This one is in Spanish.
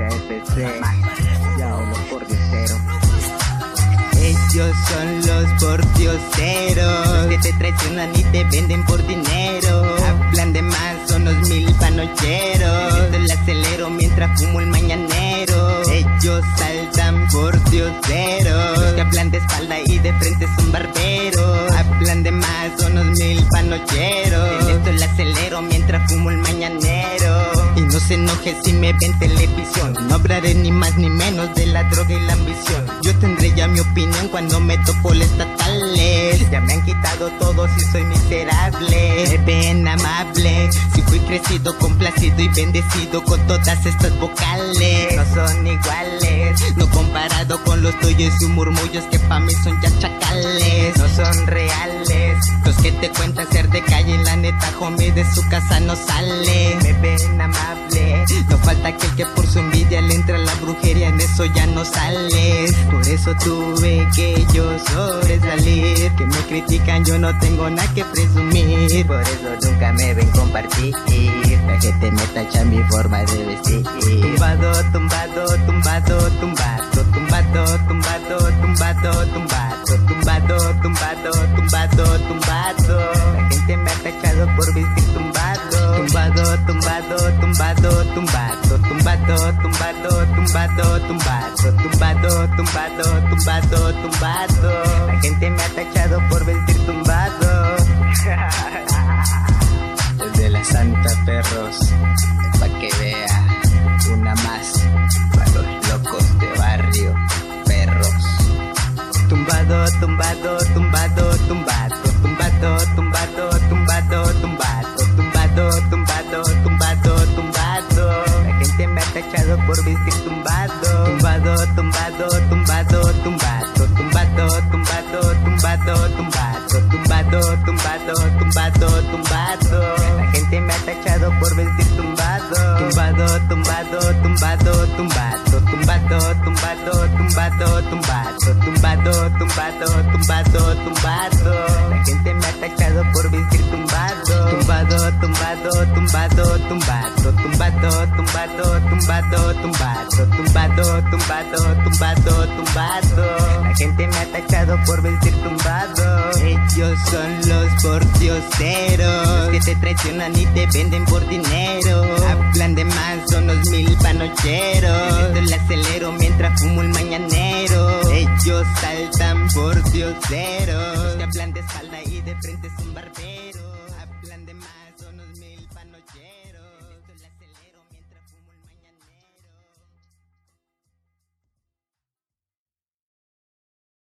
Ya los. Ellos son los pordioseros. Los que te traicionan y te venden por dinero. Hablan de más, son los mil panocheros. Esto El acelero mientras fumo el mañanero. Ellos saltan pordioseros. Los que hablan de espalda y de frente son barberos. Hablan de más, son los mil panocheros. El acelero mientras fumo el mañanero no se enoje si me ven televisión. No hablaré ni más ni menos de la droga y la ambición. Yo tendré ya mi opinión cuando me topo los estatales. Ya me han quitado todo si soy miserable. Me ven amable. Si fui crecido, complacido y bendecido con todas estas vocales. No son iguales. No comparado con los tuyos y murmullos que pa' mí son ya chacales. No son reales. Los que te cuentan ser de la neta homie de su casa no sale Me ven amable no falta aquel que por su envidia le entra la brujería, en eso ya no sales. Por eso tuve que yo sobresalir. Que me critican, yo no tengo nada que presumir. Por eso nunca me ven compartir. La gente me tacha mi forma de vestir. Tumbado, tumbado, tumbado, tumbado, tumbado, tumbado, tumbado, tumbado, tumbado, tumbado, tumbado, tumbado. tumbado, tumbado, tumbado, tumbado, tumbado, tumbado, tumbado, tumbado. La gente me ha tachado por vestir tumbado. Desde la santa perros. Gente me ha tachado por vestir tumbado. Tumbado, tumbado, tumbado, tumbado, tumbado, tumbado, tumbado, tumbado, tumbado, tumbado, tumbado, tumbado. La gente me ha tachado por vestir tumbado. Tumbado, tumbado, tumbado, tumbado, tumbado, tumbado, tumbado, tumbado, tumbado, tumbado, tumbado, tumbado. Tumbado, tumbado, tumbado, tumbado, tumbado, tumbado, tumbado, tumbado, tumbado, tumbado. La gente me ha tachado por vestir tumbado. Ellos son los portioceros Los que te traicionan y te venden por dinero. Hablan de más, son los mil panocheros. El acelero mientras fumo el mañanero. Ellos saltan por dioseros. Que hablan de espalda y de frente son barberos.